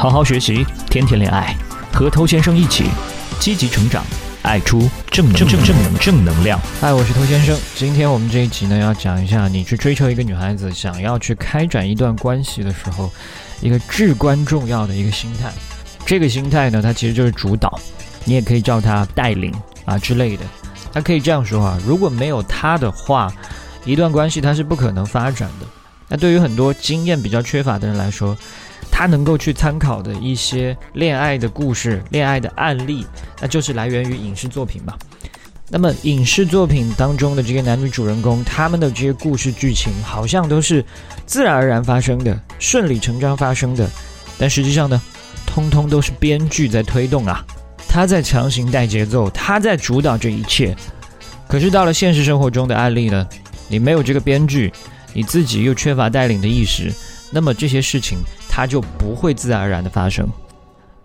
好好学习，天天恋爱，和头先生一起积极成长，爱出正正正正能正能量。嗨，我是头先生。今天我们这一集呢，要讲一下你去追求一个女孩子，想要去开展一段关系的时候，一个至关重要的一个心态。这个心态呢，它其实就是主导，你也可以叫它带领啊之类的。它可以这样说啊，如果没有他的话，一段关系它是不可能发展的。那对于很多经验比较缺乏的人来说，他能够去参考的一些恋爱的故事、恋爱的案例，那就是来源于影视作品嘛。那么影视作品当中的这些男女主人公，他们的这些故事剧情，好像都是自然而然发生的、顺理成章发生的，但实际上呢，通通都是编剧在推动啊，他在强行带节奏，他在主导这一切。可是到了现实生活中的案例呢，你没有这个编剧。你自己又缺乏带领的意识，那么这些事情它就不会自然而然的发生。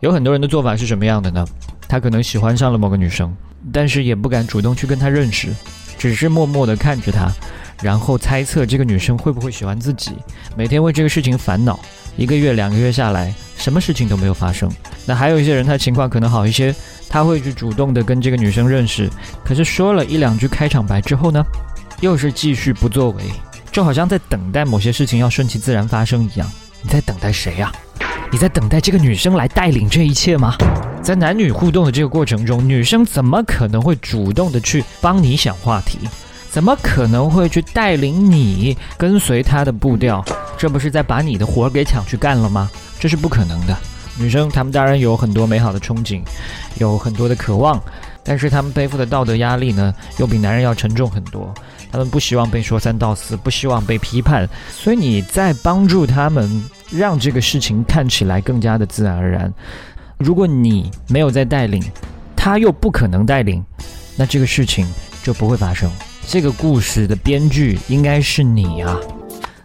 有很多人的做法是什么样的呢？他可能喜欢上了某个女生，但是也不敢主动去跟她认识，只是默默的看着她，然后猜测这个女生会不会喜欢自己，每天为这个事情烦恼。一个月、两个月下来，什么事情都没有发生。那还有一些人，他情况可能好一些，他会去主动的跟这个女生认识，可是说了一两句开场白之后呢，又是继续不作为。就好像在等待某些事情要顺其自然发生一样，你在等待谁呀？你在等待这个女生来带领这一切吗？在男女互动的这个过程中，女生怎么可能会主动的去帮你想话题？怎么可能会去带领你跟随她的步调？这不是在把你的活儿给抢去干了吗？这是不可能的。女生她们当然有很多美好的憧憬，有很多的渴望，但是她们背负的道德压力呢，又比男人要沉重很多。他们不希望被说三道四，不希望被批判，所以你在帮助他们，让这个事情看起来更加的自然而然。如果你没有在带领，他又不可能带领，那这个事情就不会发生。这个故事的编剧应该是你啊。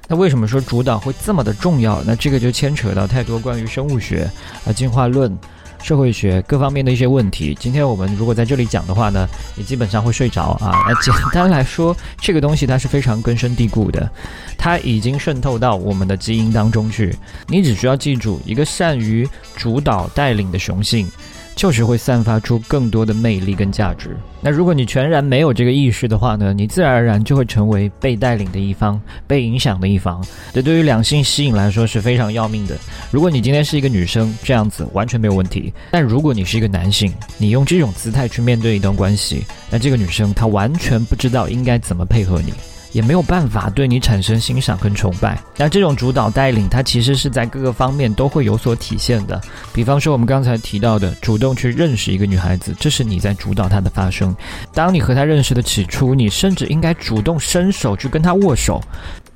那为什么说主导会这么的重要？那这个就牵扯到太多关于生物学啊进化论。社会学各方面的一些问题，今天我们如果在这里讲的话呢，你基本上会睡着啊。那简单来说，这个东西它是非常根深蒂固的，它已经渗透到我们的基因当中去。你只需要记住一个善于主导带领的雄性。就是会散发出更多的魅力跟价值。那如果你全然没有这个意识的话呢，你自然而然就会成为被带领的一方，被影响的一方。这对于两性吸引来说是非常要命的。如果你今天是一个女生，这样子完全没有问题。但如果你是一个男性，你用这种姿态去面对一段关系，那这个女生她完全不知道应该怎么配合你。也没有办法对你产生欣赏跟崇拜。那这种主导带领，它其实是在各个方面都会有所体现的。比方说，我们刚才提到的，主动去认识一个女孩子，这是你在主导她的发生。当你和她认识的起初，你甚至应该主动伸手去跟她握手。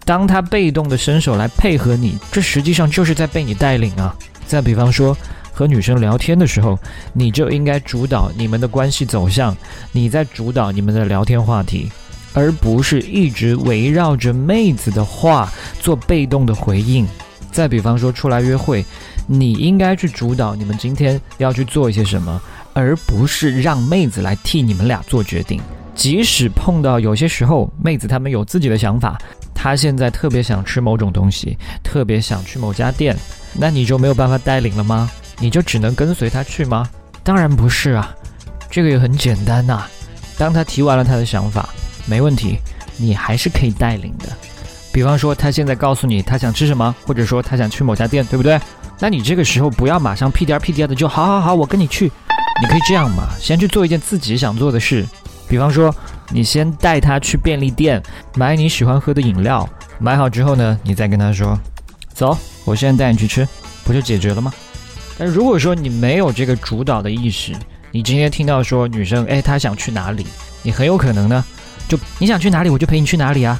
当她被动的伸手来配合你，这实际上就是在被你带领啊。再比方说，和女生聊天的时候，你就应该主导你们的关系走向，你在主导你们的聊天话题。而不是一直围绕着妹子的话做被动的回应。再比方说出来约会，你应该去主导你们今天要去做一些什么，而不是让妹子来替你们俩做决定。即使碰到有些时候妹子她们有自己的想法，她现在特别想吃某种东西，特别想去某家店，那你就没有办法带领了吗？你就只能跟随她去吗？当然不是啊，这个也很简单呐。当她提完了她的想法。没问题，你还是可以带领的。比方说，他现在告诉你他想吃什么，或者说他想去某家店，对不对？那你这个时候不要马上屁颠屁颠的就好好好，我跟你去。你可以这样嘛，先去做一件自己想做的事。比方说，你先带他去便利店买你喜欢喝的饮料，买好之后呢，你再跟他说，走，我现在带你去吃，不就解决了吗？但如果说你没有这个主导的意识，你今天听到说女生哎她想去哪里，你很有可能呢。你想去哪里，我就陪你去哪里啊！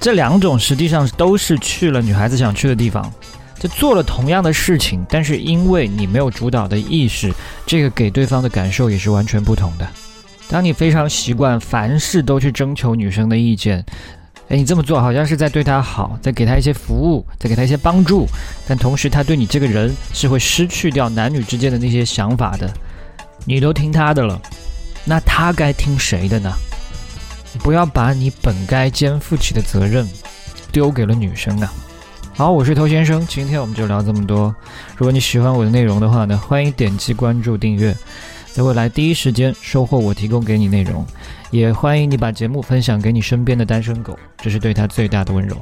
这两种实际上都是去了女孩子想去的地方，就做了同样的事情，但是因为你没有主导的意识，这个给对方的感受也是完全不同的。当你非常习惯凡事都去征求女生的意见，诶，你这么做好像是在对她好，在给她一些服务，在给她一些帮助，但同时她对你这个人是会失去掉男女之间的那些想法的。你都听她的了，那她该听谁的呢？不要把你本该肩负起的责任丢给了女生啊！好，我是偷先生，今天我们就聊这么多。如果你喜欢我的内容的话呢，欢迎点击关注订阅，在未来第一时间收获我提供给你内容。也欢迎你把节目分享给你身边的单身狗，这是对他最大的温柔。